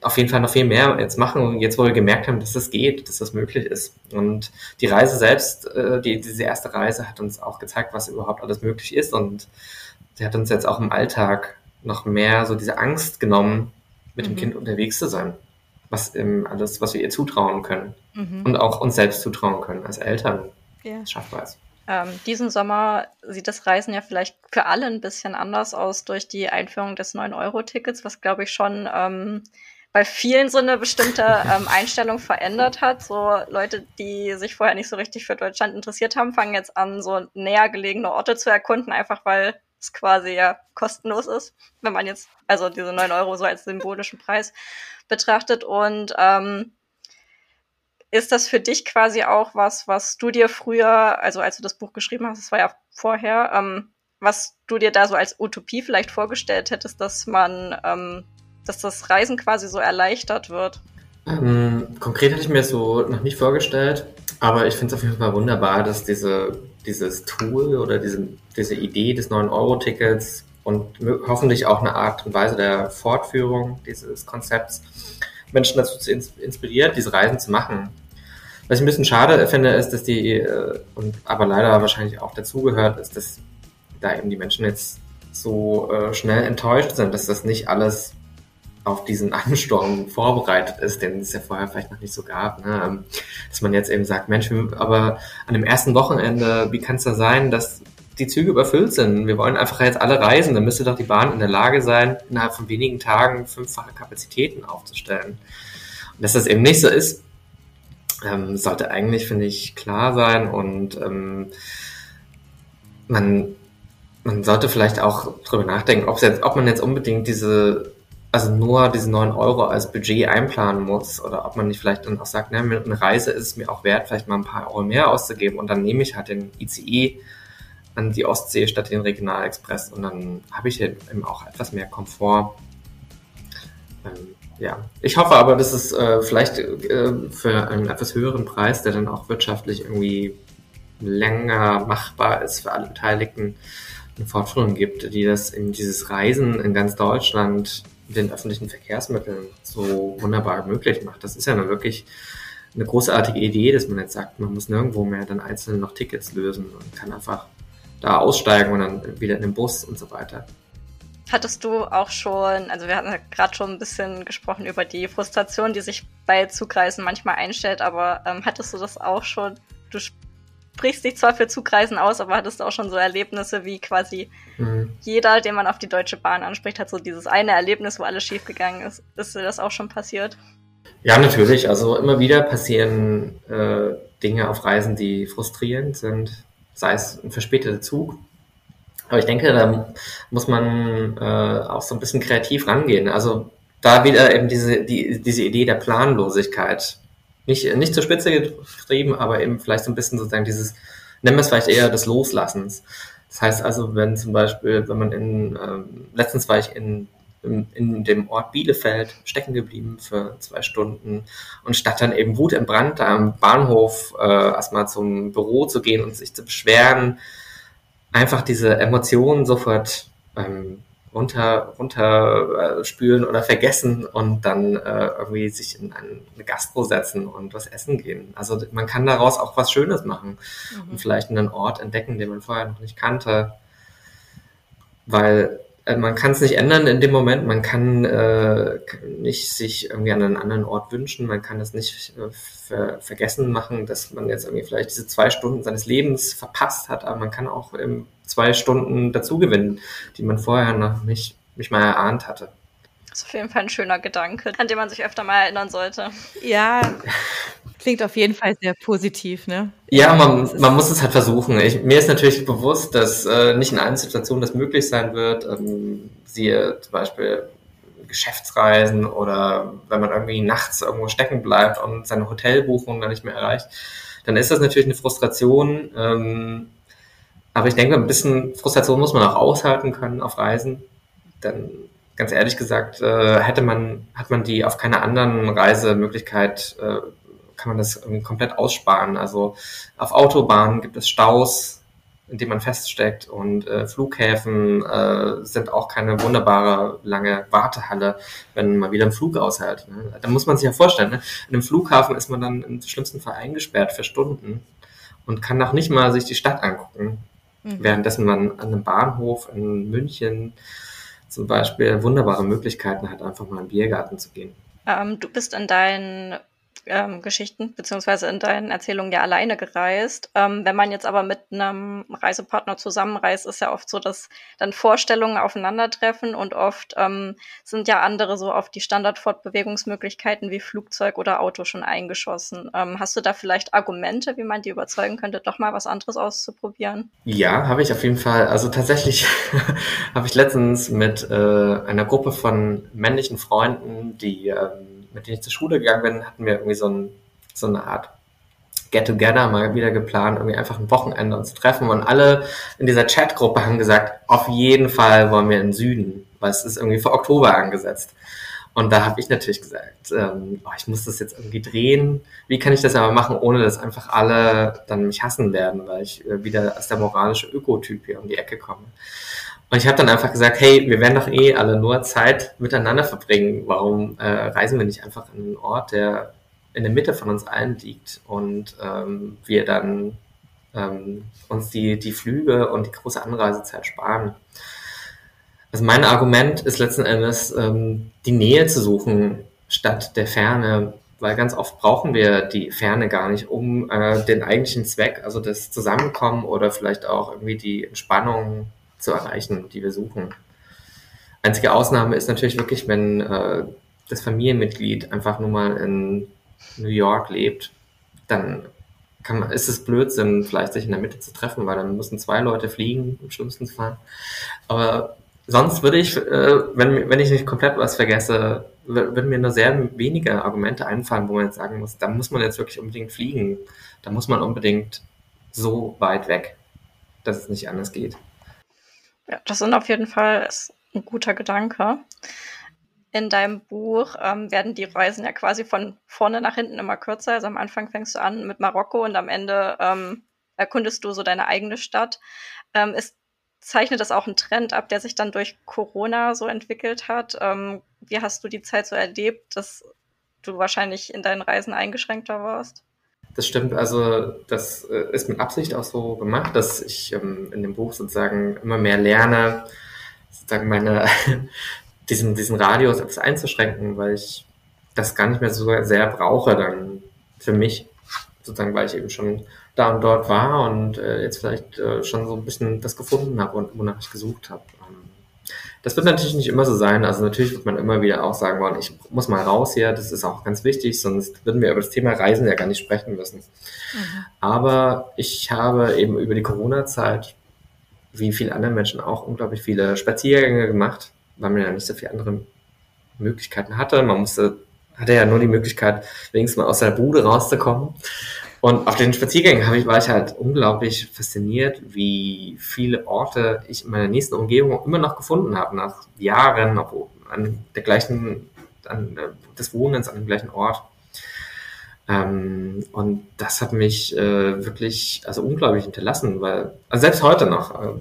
auf jeden Fall noch viel mehr jetzt machen, jetzt wo wir gemerkt haben, dass das geht, dass das möglich ist. Und die Reise selbst, äh, die, diese erste Reise hat uns auch gezeigt, was überhaupt alles möglich ist und sie hat uns jetzt auch im Alltag noch mehr so diese Angst genommen, mit mhm. dem Kind unterwegs zu sein. Was ähm, alles, was wir ihr zutrauen können mhm. und auch uns selbst zutrauen können als Eltern. Ja. Schaffbar ist. Ähm, diesen Sommer sieht das Reisen ja vielleicht für alle ein bisschen anders aus durch die Einführung des 9-Euro-Tickets, was glaube ich schon ähm, bei vielen so eine bestimmte ähm, Einstellung verändert hat. So Leute, die sich vorher nicht so richtig für Deutschland interessiert haben, fangen jetzt an, so näher gelegene Orte zu erkunden, einfach weil es quasi ja kostenlos ist, wenn man jetzt also diese 9 Euro so als symbolischen Preis betrachtet. Und ähm, ist das für dich quasi auch was, was du dir früher, also als du das Buch geschrieben hast, das war ja vorher, ähm, was du dir da so als Utopie vielleicht vorgestellt hättest, dass man, ähm, dass das Reisen quasi so erleichtert wird? Ähm, konkret hatte ich mir so noch nicht vorgestellt, aber ich finde es auf jeden Fall wunderbar, dass diese, dieses Tool oder diese, diese Idee des 9-Euro-Tickets und hoffentlich auch eine Art und Weise der Fortführung dieses Konzepts Menschen dazu zu inspiriert, diese Reisen zu machen. Was ich ein bisschen schade finde, ist, dass die, äh, und aber leider wahrscheinlich auch dazugehört, ist, dass da eben die Menschen jetzt so äh, schnell enttäuscht sind, dass das nicht alles auf diesen <laughs> Ansturm vorbereitet ist, den es ja vorher vielleicht noch nicht so gab. Ne? Ähm, dass man jetzt eben sagt, Mensch, aber an dem ersten Wochenende, wie kann es da sein, dass die Züge überfüllt sind? Wir wollen einfach jetzt alle reisen. Dann müsste doch die Bahn in der Lage sein, innerhalb von wenigen Tagen fünffache Kapazitäten aufzustellen. Und dass das eben nicht so ist, ähm, sollte eigentlich, finde ich, klar sein und ähm, man, man sollte vielleicht auch drüber nachdenken, ob, jetzt, ob man jetzt unbedingt diese, also nur diese neun Euro als Budget einplanen muss oder ob man nicht vielleicht dann auch sagt, ne, eine Reise ist es mir auch wert, vielleicht mal ein paar Euro mehr auszugeben und dann nehme ich halt den ICE an die Ostsee statt den Regionalexpress und dann habe ich eben auch etwas mehr Komfort. Ähm, ja, ich hoffe aber, dass es äh, vielleicht äh, für einen etwas höheren Preis, der dann auch wirtschaftlich irgendwie länger machbar ist für alle Beteiligten, eine Fortführung gibt, die das eben dieses Reisen in ganz Deutschland den öffentlichen Verkehrsmitteln so wunderbar möglich macht. Das ist ja nun wirklich eine großartige Idee, dass man jetzt sagt, man muss nirgendwo mehr dann einzeln noch Tickets lösen und kann einfach da aussteigen und dann wieder in den Bus und so weiter. Hattest du auch schon, also wir hatten ja gerade schon ein bisschen gesprochen über die Frustration, die sich bei Zugreisen manchmal einstellt, aber ähm, hattest du das auch schon? Du sprichst dich zwar für Zugreisen aus, aber hattest auch schon so Erlebnisse wie quasi mhm. jeder, den man auf die Deutsche Bahn anspricht, hat so dieses eine Erlebnis, wo alles schiefgegangen ist. Ist dir das auch schon passiert? Ja, natürlich. Also immer wieder passieren äh, Dinge auf Reisen, die frustrierend sind, sei es ein verspäteter Zug aber ich denke, da muss man äh, auch so ein bisschen kreativ rangehen. Also da wieder eben diese, die, diese Idee der Planlosigkeit. Nicht, nicht zur Spitze getrieben, aber eben vielleicht so ein bisschen sozusagen dieses, nennen wir es vielleicht eher des Loslassens. Das heißt also, wenn zum Beispiel, wenn man in, ähm, letztens war ich in, in, in dem Ort Bielefeld stecken geblieben für zwei Stunden und statt dann eben Wut im Brand da am Bahnhof äh, erstmal zum Büro zu gehen und sich zu beschweren, einfach diese Emotionen sofort ähm, runter, runter äh, spülen oder vergessen und dann äh, irgendwie sich in eine Gastro setzen und was essen gehen. Also man kann daraus auch was Schönes machen mhm. und vielleicht einen Ort entdecken, den man vorher noch nicht kannte. Weil man kann es nicht ändern in dem Moment, man kann äh, nicht sich irgendwie an einen anderen Ort wünschen, man kann es nicht äh, ver vergessen machen, dass man jetzt irgendwie vielleicht diese zwei Stunden seines Lebens verpasst hat, aber man kann auch ähm, zwei Stunden dazugewinnen, die man vorher noch nicht, nicht mal erahnt hatte. Das ist auf jeden Fall ein schöner Gedanke, an den man sich öfter mal erinnern sollte. Ja, klingt auf jeden Fall sehr positiv, ne? Ja, man, man muss es halt versuchen. Ich, mir ist natürlich bewusst, dass äh, nicht in allen Situationen das möglich sein wird. Ähm, siehe zum Beispiel Geschäftsreisen oder wenn man irgendwie nachts irgendwo stecken bleibt und seine Hotelbuchung dann nicht mehr erreicht, dann ist das natürlich eine Frustration. Ähm, aber ich denke, ein bisschen Frustration muss man auch aushalten können auf Reisen. Denn ganz ehrlich gesagt, äh, hätte man, hat man die auf keiner anderen Reisemöglichkeit, äh, kann man das irgendwie komplett aussparen. Also auf Autobahnen gibt es Staus, in denen man feststeckt und äh, Flughäfen äh, sind auch keine wunderbare lange Wartehalle, wenn man wieder einen Flug aushält. Ne? Da muss man sich ja vorstellen, ne? in einem Flughafen ist man dann im schlimmsten Fall eingesperrt für Stunden und kann noch nicht mal sich die Stadt angucken. Mhm. Währenddessen man an einem Bahnhof in München zum Beispiel wunderbare Möglichkeiten hat, einfach mal in den Biergarten zu gehen. Ähm, du bist in deinen ähm, Geschichten beziehungsweise in deinen Erzählungen ja alleine gereist. Ähm, wenn man jetzt aber mit einem Reisepartner zusammenreist, ist ja oft so, dass dann Vorstellungen aufeinandertreffen und oft ähm, sind ja andere so auf die Standardfortbewegungsmöglichkeiten wie Flugzeug oder Auto schon eingeschossen. Ähm, hast du da vielleicht Argumente, wie man die überzeugen könnte, doch mal was anderes auszuprobieren? Ja, habe ich auf jeden Fall. Also tatsächlich <laughs> habe ich letztens mit äh, einer Gruppe von männlichen Freunden, die ähm, mit denen ich zur Schule gegangen bin, hatten wir irgendwie so ein so eine Art Get-Together mal wieder geplant, irgendwie einfach ein Wochenende uns treffen. Und alle in dieser Chatgruppe haben gesagt, auf jeden Fall wollen wir in den Süden, weil es ist irgendwie für Oktober angesetzt. Und da habe ich natürlich gesagt, ähm, oh, ich muss das jetzt irgendwie drehen. Wie kann ich das aber machen, ohne dass einfach alle dann mich hassen werden, weil ich äh, wieder als der moralische Ökotyp hier um die Ecke komme. Und ich habe dann einfach gesagt, hey, wir werden doch eh alle nur Zeit miteinander verbringen. Warum äh, reisen wir nicht einfach in einen Ort, der in der Mitte von uns allen liegt und ähm, wir dann ähm, uns die, die Flüge und die große Anreisezeit sparen? Also mein Argument ist letzten Endes, ähm, die Nähe zu suchen statt der Ferne, weil ganz oft brauchen wir die Ferne gar nicht, um äh, den eigentlichen Zweck, also das Zusammenkommen oder vielleicht auch irgendwie die Entspannung zu erreichen, die wir suchen. Einzige Ausnahme ist natürlich wirklich, wenn äh, das Familienmitglied einfach nur mal in New York lebt, dann kann man, ist es Blödsinn, vielleicht sich in der Mitte zu treffen, weil dann müssen zwei Leute fliegen, im schlimmsten Fall. Aber sonst würde ich, äh, wenn, wenn ich nicht komplett was vergesse, würden mir nur sehr wenige Argumente einfallen, wo man jetzt sagen muss, da muss man jetzt wirklich unbedingt fliegen. Da muss man unbedingt so weit weg, dass es nicht anders geht. Ja, das sind auf jeden Fall ein guter Gedanke. In deinem Buch ähm, werden die Reisen ja quasi von vorne nach hinten immer kürzer. Also am Anfang fängst du an mit Marokko und am Ende ähm, erkundest du so deine eigene Stadt. Ähm, ist zeichnet das auch einen Trend ab, der sich dann durch Corona so entwickelt hat. Ähm, wie hast du die Zeit so erlebt, dass du wahrscheinlich in deinen Reisen eingeschränkter warst? Das stimmt, also das äh, ist mit Absicht auch so gemacht, dass ich ähm, in dem Buch sozusagen immer mehr lerne, sozusagen meine, <laughs> diesen, diesen Radius etwas einzuschränken, weil ich das gar nicht mehr so sehr brauche dann für mich, sozusagen, weil ich eben schon da und dort war und äh, jetzt vielleicht äh, schon so ein bisschen das gefunden habe und wonach ich gesucht habe. Das wird natürlich nicht immer so sein. Also natürlich wird man immer wieder auch sagen wollen, ich muss mal raus hier, das ist auch ganz wichtig, sonst würden wir über das Thema Reisen ja gar nicht sprechen müssen. Mhm. Aber ich habe eben über die Corona-Zeit, wie viele andere Menschen auch, unglaublich viele Spaziergänge gemacht, weil man ja nicht so viele andere Möglichkeiten hatte. Man musste, hatte ja nur die Möglichkeit, wenigstens mal aus der Bude rauszukommen. Und auf den Spaziergängen ich, war ich halt unglaublich fasziniert, wie viele Orte ich in meiner nächsten Umgebung immer noch gefunden habe, nach Jahren an der gleichen, an, äh, des Wohnens an dem gleichen Ort. Ähm, und das hat mich äh, wirklich, also unglaublich hinterlassen, weil, also selbst heute noch, äh,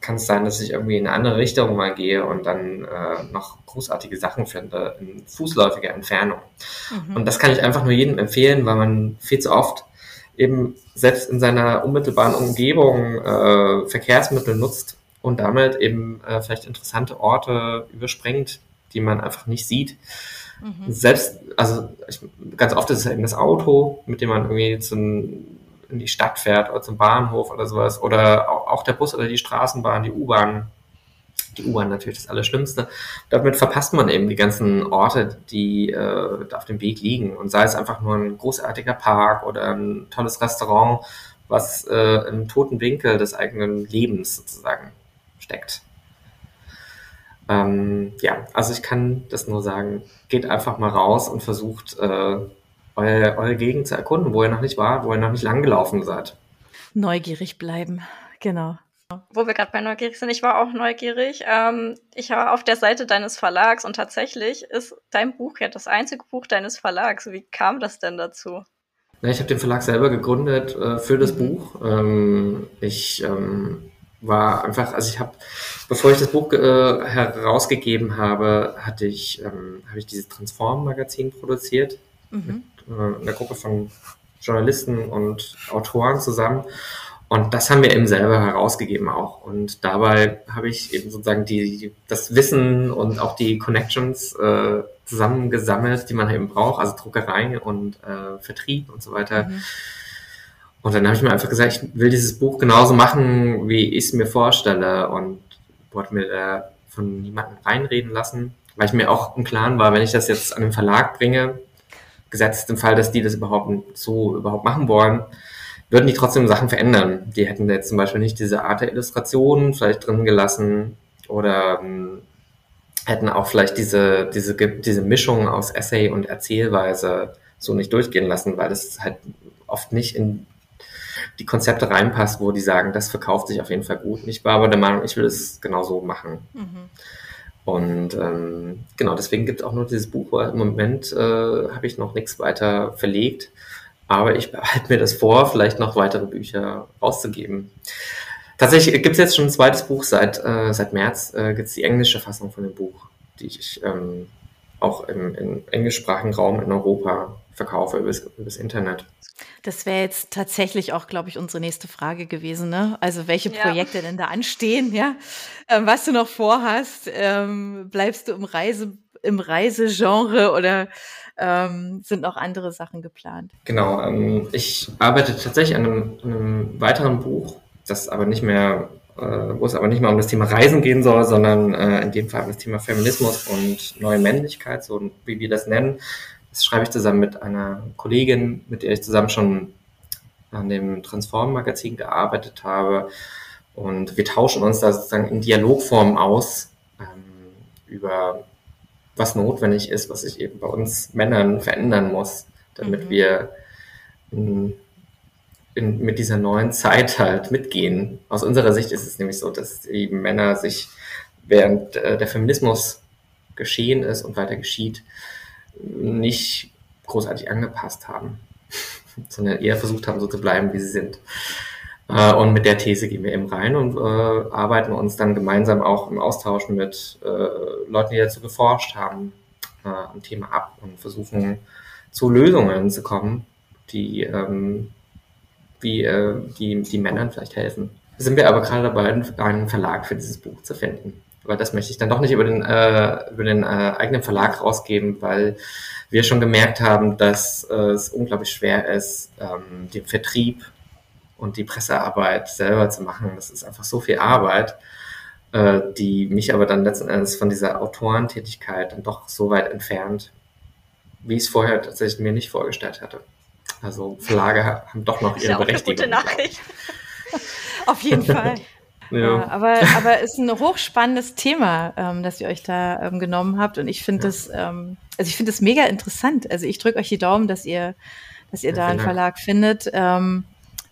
kann es sein, dass ich irgendwie in eine andere Richtung mal gehe und dann äh, noch großartige Sachen finde in fußläufiger Entfernung. Mhm. Und das kann ich einfach nur jedem empfehlen, weil man viel zu oft eben selbst in seiner unmittelbaren Umgebung äh, Verkehrsmittel nutzt und damit eben äh, vielleicht interessante Orte überspringt, die man einfach nicht sieht. Mhm. Selbst, also ich, ganz oft ist es eben das Auto, mit dem man irgendwie zum, in die Stadt fährt oder zum Bahnhof oder sowas, oder auch, auch der Bus oder die Straßenbahn, die U-Bahn die U-Bahn natürlich das Allerschlimmste. Damit verpasst man eben die ganzen Orte, die äh, auf dem Weg liegen. Und sei es einfach nur ein großartiger Park oder ein tolles Restaurant, was äh, im toten Winkel des eigenen Lebens sozusagen steckt. Ähm, ja, also ich kann das nur sagen, geht einfach mal raus und versucht, äh, eure, eure Gegend zu erkunden, wo ihr noch nicht war, wo ihr noch nicht lang gelaufen seid. Neugierig bleiben, genau. Wo wir gerade bei neugierig sind, ich war auch neugierig. Ähm, ich war auf der Seite deines Verlags und tatsächlich ist dein Buch ja das einzige Buch deines Verlags. Wie kam das denn dazu? Ja, ich habe den Verlag selber gegründet äh, für das mhm. Buch. Ähm, ich ähm, war einfach, also ich habe, bevor ich das Buch äh, herausgegeben habe, hatte ich, ähm, habe ich dieses Transform-Magazin produziert mhm. mit äh, einer Gruppe von Journalisten und Autoren zusammen. Und das haben wir eben selber herausgegeben auch. Und dabei habe ich eben sozusagen die, das Wissen und auch die Connections äh, zusammengesammelt, die man eben braucht, also Druckerei und äh, Vertrieb und so weiter. Mhm. Und dann habe ich mir einfach gesagt, ich will dieses Buch genauso machen, wie ich es mir vorstelle. Und wollte mir da von niemandem reinreden lassen, weil ich mir auch im Klaren war, wenn ich das jetzt an den Verlag bringe, gesetzt im Fall, dass die das überhaupt so überhaupt machen wollen, würden die trotzdem Sachen verändern. Die hätten jetzt zum Beispiel nicht diese Art der Illustration vielleicht drin gelassen oder ähm, hätten auch vielleicht diese, diese, diese Mischung aus Essay und Erzählweise so nicht durchgehen lassen, weil es halt oft nicht in die Konzepte reinpasst, wo die sagen, das verkauft sich auf jeden Fall gut. Ich war aber der Meinung, ich will es genauso machen. Mhm. Und ähm, genau, deswegen gibt es auch nur dieses Buch. Im Moment äh, habe ich noch nichts weiter verlegt, aber ich behalte mir das vor, vielleicht noch weitere Bücher rauszugeben. Tatsächlich gibt es jetzt schon ein zweites Buch seit, äh, seit März, äh, gibt es die englische Fassung von dem Buch, die ich ähm, auch im, im englischsprachigen Raum in Europa verkaufe übers, übers Internet. Das wäre jetzt tatsächlich auch, glaube ich, unsere nächste Frage gewesen. Ne? Also welche Projekte ja. denn da anstehen, ja? Ähm, was du noch vorhast, ähm, bleibst du im Reise im Reisegenre oder ähm, sind noch andere Sachen geplant? Genau, ähm, ich arbeite tatsächlich an einem, einem weiteren Buch, das aber nicht mehr, äh, wo es aber nicht mehr um das Thema Reisen gehen soll, sondern äh, in dem Fall um das Thema Feminismus und neue Männlichkeit, so wie wir das nennen. Das schreibe ich zusammen mit einer Kollegin, mit der ich zusammen schon an dem Transform-Magazin gearbeitet habe. Und wir tauschen uns da sozusagen in Dialogform aus ähm, über was notwendig ist, was sich eben bei uns Männern verändern muss, damit mhm. wir in, in, mit dieser neuen Zeit halt mitgehen. Aus unserer Sicht ist es nämlich so, dass eben Männer sich während äh, der Feminismus geschehen ist und weiter geschieht, nicht großartig angepasst haben, <laughs> sondern eher versucht haben, so zu bleiben, wie sie sind. Äh, und mit der These gehen wir eben rein und äh, arbeiten uns dann gemeinsam auch im Austausch mit äh, Leuten, die dazu geforscht haben, äh, am Thema ab und versuchen zu Lösungen zu kommen, die, ähm, wie, äh, die, die Männern vielleicht helfen. Sind wir aber gerade dabei, einen Verlag für dieses Buch zu finden. Aber das möchte ich dann doch nicht über den, äh, über den äh, eigenen Verlag rausgeben, weil wir schon gemerkt haben, dass äh, es unglaublich schwer ist, ähm, den Vertrieb und die Pressearbeit selber zu machen. Das ist einfach so viel Arbeit, äh, die mich aber dann letzten Endes von dieser Autorentätigkeit dann doch so weit entfernt, wie ich es vorher tatsächlich mir nicht vorgestellt hatte. Also Verlage haben doch noch ihre ja Berechtigung. Eine gute Nachricht. <laughs> Auf jeden Fall. <laughs> Ja. ja. aber aber ist ein hochspannendes Thema, ähm, das ihr euch da ähm, genommen habt und ich finde ja. das ähm, also ich finde das mega interessant. Also ich drücke euch die Daumen, dass ihr dass ihr ja, da einen Verlag findet. Ähm,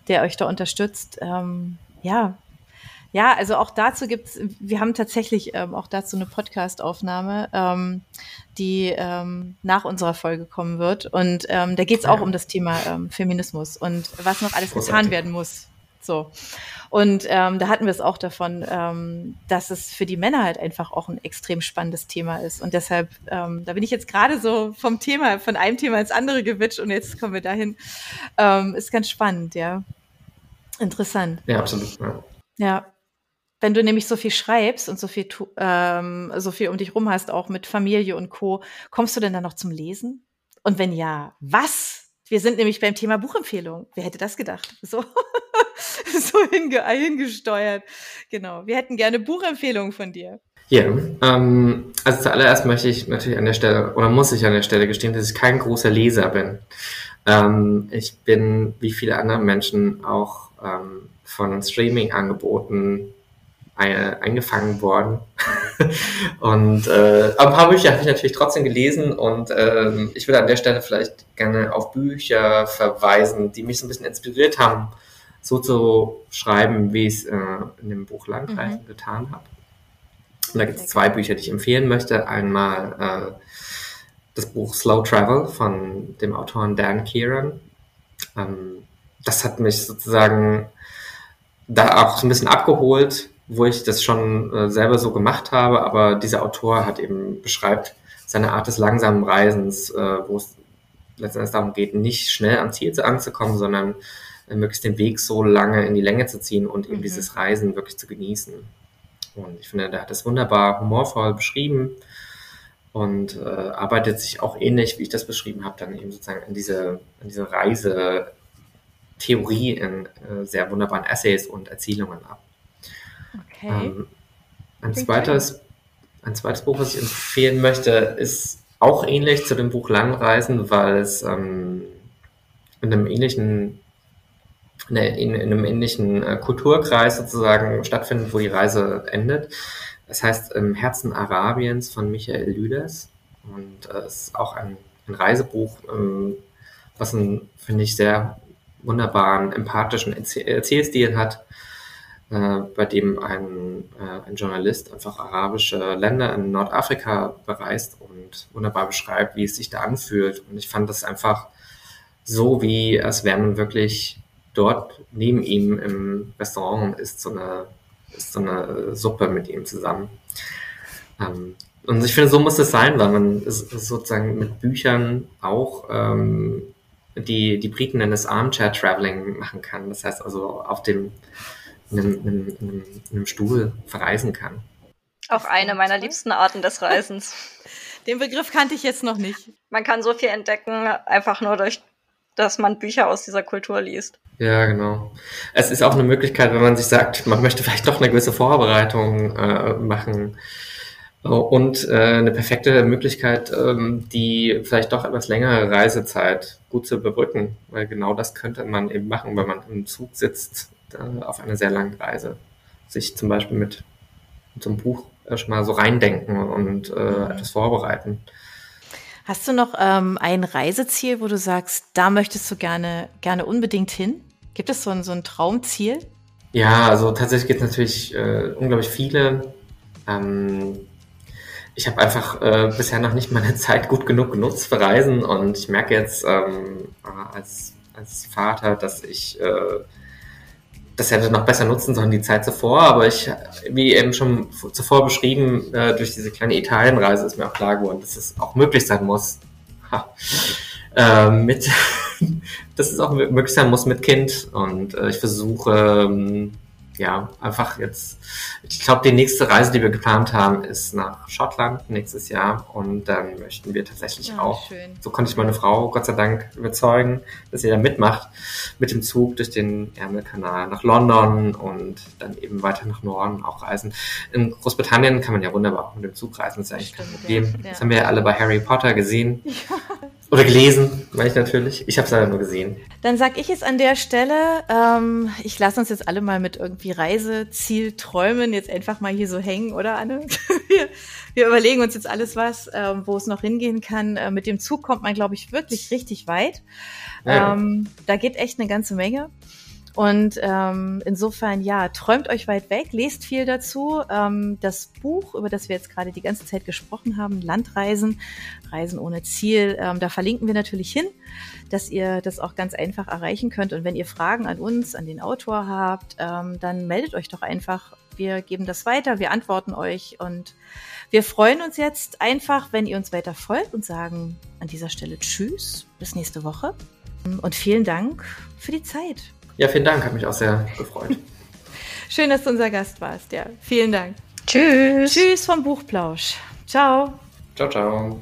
der euch da unterstützt. Ähm, ja, ja, also auch dazu gibt's, wir haben tatsächlich ähm, auch dazu eine Podcast-Aufnahme, ähm, die ähm, nach unserer Folge kommen wird. Und ähm, da geht es auch ja. um das Thema ähm, Feminismus und was noch alles Großartig. getan werden muss. So. Und ähm, da hatten wir es auch davon, ähm, dass es für die Männer halt einfach auch ein extrem spannendes Thema ist. Und deshalb, ähm, da bin ich jetzt gerade so vom Thema, von einem Thema ins andere gewitscht und jetzt kommen wir dahin. Ähm, ist ganz spannend, ja. Interessant. Ja, absolut. Ja. ja. Wenn du nämlich so viel schreibst und so viel, ähm, so viel um dich rum hast, auch mit Familie und Co., kommst du denn dann noch zum Lesen? Und wenn ja, was? Wir sind nämlich beim Thema Buchempfehlung. Wer hätte das gedacht? So, <laughs> <laughs> so hinge hingesteuert. Genau. Wir hätten gerne Buchempfehlungen von dir. Ja, ähm, also zuallererst möchte ich natürlich an der Stelle, oder muss ich an der Stelle gestehen, dass ich kein großer Leser bin. Ähm, ich bin, wie viele andere Menschen, auch ähm, von Streaming-Angeboten eingefangen worden. <laughs> und äh, ein paar Bücher habe ich natürlich trotzdem gelesen und ähm, ich würde an der Stelle vielleicht gerne auf Bücher verweisen, die mich so ein bisschen inspiriert haben, so zu schreiben, wie ich es äh, in dem Buch Landreisen mhm. getan habe. Und da gibt es zwei Bücher, die ich empfehlen möchte. Einmal äh, das Buch Slow Travel von dem Autoren Dan Kieran. Ähm, das hat mich sozusagen da auch so ein bisschen abgeholt, wo ich das schon äh, selber so gemacht habe, aber dieser Autor hat eben beschreibt seine Art des langsamen Reisens, äh, wo es letztendlich darum geht, nicht schnell am Ziel anzukommen, sondern möglichst den Weg so lange in die Länge zu ziehen und eben mhm. dieses Reisen wirklich zu genießen. Und ich finde, der hat das wunderbar humorvoll beschrieben und äh, arbeitet sich auch ähnlich, wie ich das beschrieben habe, dann eben sozusagen in diese, in diese Reise Theorie in äh, sehr wunderbaren Essays und Erzählungen ab. Okay. Ähm, ein, zweites, ein zweites Buch, was ich empfehlen möchte, ist auch ähnlich zu dem Buch Langreisen, weil es ähm, in einem ähnlichen in, in, in einem ähnlichen äh, Kulturkreis sozusagen stattfindet, wo die Reise endet. Es heißt Im Herzen Arabiens von Michael Lüders und äh, es ist auch ein, ein Reisebuch, ähm, was einen, finde ich, sehr wunderbaren, empathischen Erzählstil hat, äh, bei dem ein, ein Journalist einfach arabische Länder in Nordafrika bereist und wunderbar beschreibt, wie es sich da anfühlt. Und ich fand das einfach so, wie als wäre man wirklich dort neben ihm im Restaurant und isst so eine, isst so eine Suppe mit ihm zusammen. Ähm, und ich finde, so muss es sein, weil man sozusagen mit Büchern auch ähm, die, die Briten nennen es Armchair Traveling machen kann. Das heißt also auf dem einem, einem, einem, einem Stuhl verreisen kann. Auch eine meiner liebsten Arten des Reisens. <laughs> Den Begriff kannte ich jetzt noch nicht. Man kann so viel entdecken, einfach nur durch, dass man Bücher aus dieser Kultur liest. Ja, genau. Es ist auch eine Möglichkeit, wenn man sich sagt, man möchte vielleicht doch eine gewisse Vorbereitung äh, machen und äh, eine perfekte Möglichkeit, ähm, die vielleicht doch etwas längere Reisezeit gut zu überbrücken, weil genau das könnte man eben machen, wenn man im Zug sitzt äh, auf einer sehr langen Reise. Sich zum Beispiel mit, mit so einem Buch erstmal so reindenken und äh, mhm. etwas vorbereiten. Hast du noch ähm, ein Reiseziel, wo du sagst, da möchtest du gerne, gerne unbedingt hin? Gibt es so ein, so ein Traumziel? Ja, also tatsächlich gibt es natürlich äh, unglaublich viele. Ähm, ich habe einfach äh, bisher noch nicht meine <laughs> Zeit gut genug genutzt für Reisen und ich merke jetzt ähm, als, als Vater, dass ich äh, das hätte noch besser nutzen sollen, die Zeit zuvor, aber ich, wie eben schon zuvor beschrieben, äh, durch diese kleine Italienreise ist mir auch klar geworden, dass es auch möglich sein muss. Ha. Äh, mit, <laughs> dass es auch möglich sein muss mit Kind und äh, ich versuche, ähm, ja, einfach jetzt, ich glaube, die nächste Reise, die wir geplant haben, ist nach Schottland nächstes Jahr und dann möchten wir tatsächlich ja, auch, schön. so konnte ich meine Frau Gott sei Dank überzeugen, dass sie da mitmacht, mit dem Zug durch den Ärmelkanal nach London und dann eben weiter nach Norden auch reisen. In Großbritannien kann man ja wunderbar auch mit dem Zug reisen, das ist eigentlich kein Problem. Ja. Das haben wir ja alle bei Harry Potter gesehen. <laughs> Ja. Oder gelesen, meine ich natürlich. Ich habe es leider nur gesehen. Dann sag ich jetzt an der Stelle, ähm, ich lasse uns jetzt alle mal mit irgendwie Reiseziel träumen, jetzt einfach mal hier so hängen, oder Anne? <laughs> wir, wir überlegen uns jetzt alles was, ähm, wo es noch hingehen kann. Äh, mit dem Zug kommt man, glaube ich, wirklich richtig weit. Ja. Ähm, da geht echt eine ganze Menge. Und ähm, insofern, ja, träumt euch weit weg, lest viel dazu. Ähm, das Buch, über das wir jetzt gerade die ganze Zeit gesprochen haben, Landreisen, Reisen ohne Ziel, ähm, da verlinken wir natürlich hin, dass ihr das auch ganz einfach erreichen könnt. Und wenn ihr Fragen an uns, an den Autor habt, ähm, dann meldet euch doch einfach. Wir geben das weiter, wir antworten euch und wir freuen uns jetzt einfach, wenn ihr uns weiter folgt und sagen an dieser Stelle Tschüss, bis nächste Woche. Und vielen Dank für die Zeit. Ja, vielen Dank, hat mich auch sehr gefreut. <laughs> Schön, dass du unser Gast warst, ja. Vielen Dank. Tschüss. Tschüss vom Buchplausch. Ciao. Ciao, ciao.